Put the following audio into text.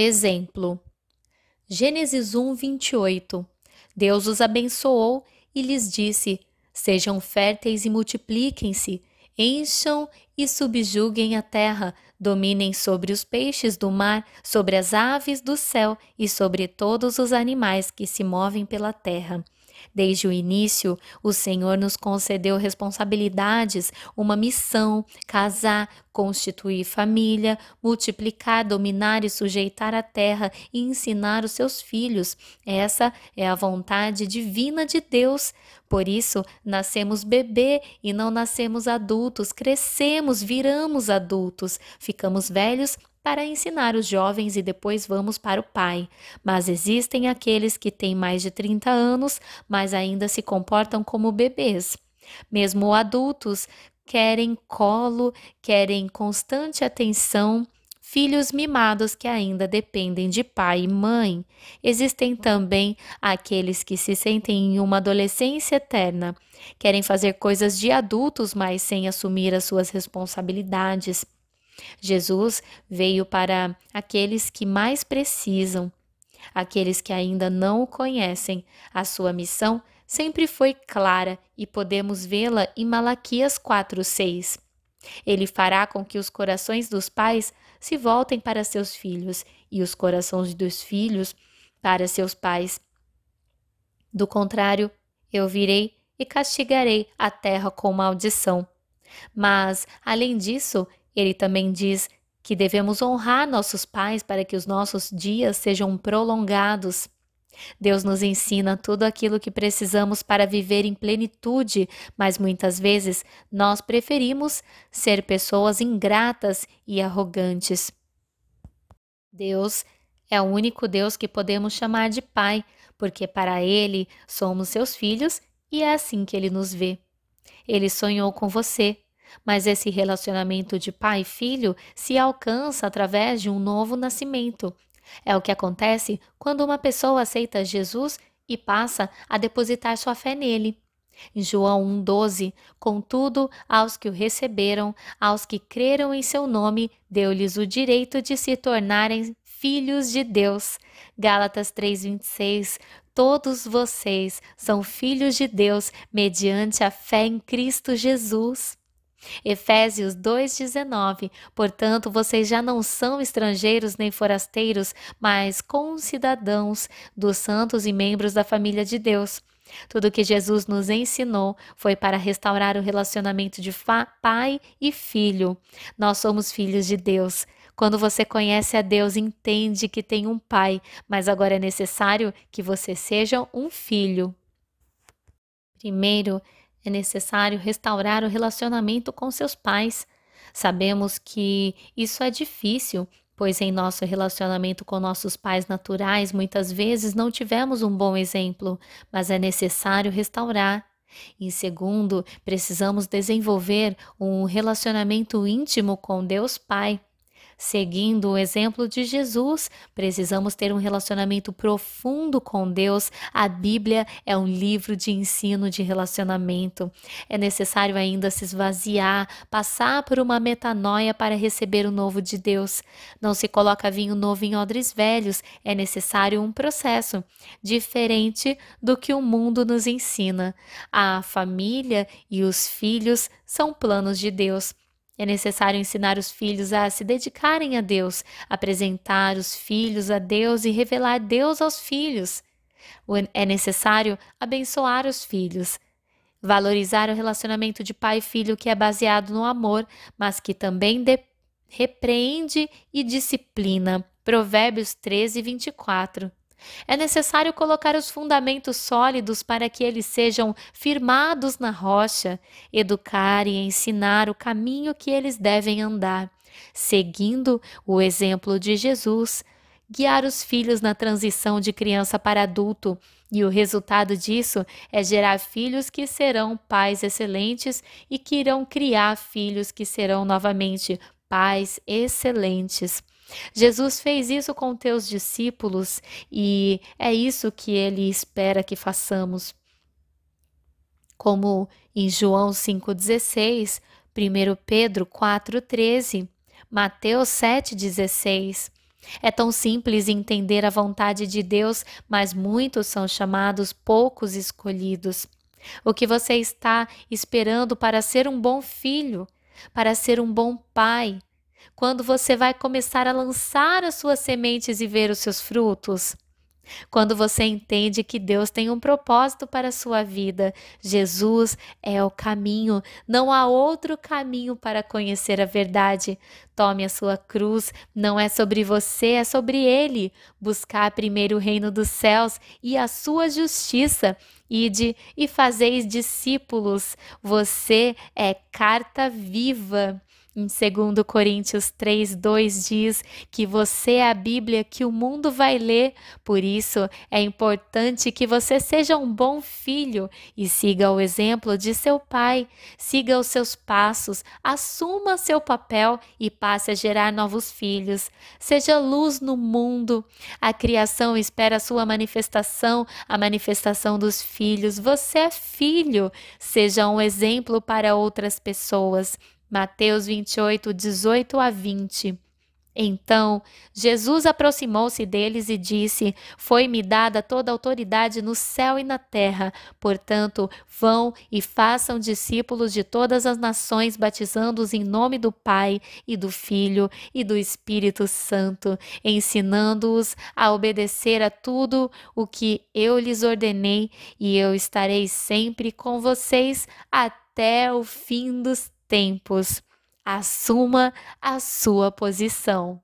Exemplo: Gênesis 1, 28. Deus os abençoou e lhes disse: Sejam férteis e multipliquem-se, encham e subjuguem a terra, dominem sobre os peixes do mar, sobre as aves do céu e sobre todos os animais que se movem pela terra. Desde o início, o Senhor nos concedeu responsabilidades, uma missão: casar, constituir família, multiplicar, dominar e sujeitar a terra e ensinar os seus filhos. Essa é a vontade divina de Deus. Por isso, nascemos bebê e não nascemos adultos, crescemos, viramos adultos, ficamos velhos para ensinar os jovens e depois vamos para o pai. Mas existem aqueles que têm mais de 30 anos, mas ainda se comportam como bebês. Mesmo adultos querem colo, querem constante atenção, filhos mimados que ainda dependem de pai e mãe. Existem também aqueles que se sentem em uma adolescência eterna, querem fazer coisas de adultos, mas sem assumir as suas responsabilidades. Jesus veio para aqueles que mais precisam, aqueles que ainda não o conhecem. A sua missão sempre foi clara e podemos vê-la em Malaquias 4:6. Ele fará com que os corações dos pais se voltem para seus filhos e os corações dos filhos para seus pais. Do contrário, eu virei e castigarei a terra com maldição. Mas, além disso, ele também diz que devemos honrar nossos pais para que os nossos dias sejam prolongados. Deus nos ensina tudo aquilo que precisamos para viver em plenitude, mas muitas vezes nós preferimos ser pessoas ingratas e arrogantes. Deus é o único Deus que podemos chamar de Pai, porque para Ele somos seus filhos e é assim que Ele nos vê. Ele sonhou com você, mas esse relacionamento de pai e filho se alcança através de um novo nascimento. É o que acontece quando uma pessoa aceita Jesus e passa a depositar sua fé nele. Em João 1,12, contudo, aos que o receberam, aos que creram em seu nome, deu-lhes o direito de se tornarem filhos de Deus. Gálatas 3,26, todos vocês são filhos de Deus mediante a fé em Cristo Jesus. Efésios 2,19 Portanto, vocês já não são estrangeiros nem forasteiros, mas concidadãos dos santos e membros da família de Deus. Tudo que Jesus nos ensinou foi para restaurar o relacionamento de pai e filho. Nós somos filhos de Deus. Quando você conhece a Deus, entende que tem um pai, mas agora é necessário que você seja um filho. Primeiro, é necessário restaurar o relacionamento com seus pais. Sabemos que isso é difícil, pois em nosso relacionamento com nossos pais naturais muitas vezes não tivemos um bom exemplo, mas é necessário restaurar. Em segundo, precisamos desenvolver um relacionamento íntimo com Deus Pai. Seguindo o exemplo de Jesus, precisamos ter um relacionamento profundo com Deus. A Bíblia é um livro de ensino de relacionamento. É necessário ainda se esvaziar, passar por uma metanoia para receber o novo de Deus. Não se coloca vinho novo em odres velhos, é necessário um processo diferente do que o mundo nos ensina. A família e os filhos são planos de Deus. É necessário ensinar os filhos a se dedicarem a Deus, apresentar os filhos a Deus e revelar Deus aos filhos. É necessário abençoar os filhos, valorizar o relacionamento de pai e filho que é baseado no amor, mas que também repreende e disciplina. Provérbios 13, 24. É necessário colocar os fundamentos sólidos para que eles sejam firmados na rocha, educar e ensinar o caminho que eles devem andar, seguindo o exemplo de Jesus, guiar os filhos na transição de criança para adulto. E o resultado disso é gerar filhos que serão pais excelentes e que irão criar filhos que serão novamente pais excelentes. Jesus fez isso com teus discípulos e é isso que ele espera que façamos. Como em João 5,16, 1 Pedro 4,13, Mateus 7,16. É tão simples entender a vontade de Deus, mas muitos são chamados, poucos escolhidos. O que você está esperando para ser um bom filho, para ser um bom pai? Quando você vai começar a lançar as suas sementes e ver os seus frutos? Quando você entende que Deus tem um propósito para a sua vida, Jesus é o caminho, não há outro caminho para conhecer a verdade. Tome a sua cruz, não é sobre você, é sobre Ele. Buscar primeiro o reino dos céus e a sua justiça. Ide e fazeis discípulos. Você é carta viva. Em 2 Coríntios 3, 2 diz que você é a Bíblia que o mundo vai ler, por isso é importante que você seja um bom filho e siga o exemplo de seu pai, siga os seus passos, assuma seu papel e passe a gerar novos filhos. Seja luz no mundo. A criação espera a sua manifestação, a manifestação dos filhos. Você é filho, seja um exemplo para outras pessoas. Mateus 28, 18 a 20. Então Jesus aproximou-se deles e disse: Foi-me dada toda a autoridade no céu e na terra. Portanto, vão e façam discípulos de todas as nações, batizando-os em nome do Pai e do Filho e do Espírito Santo, ensinando-os a obedecer a tudo o que eu lhes ordenei, e eu estarei sempre com vocês até o fim dos tempos. Assuma a sua posição.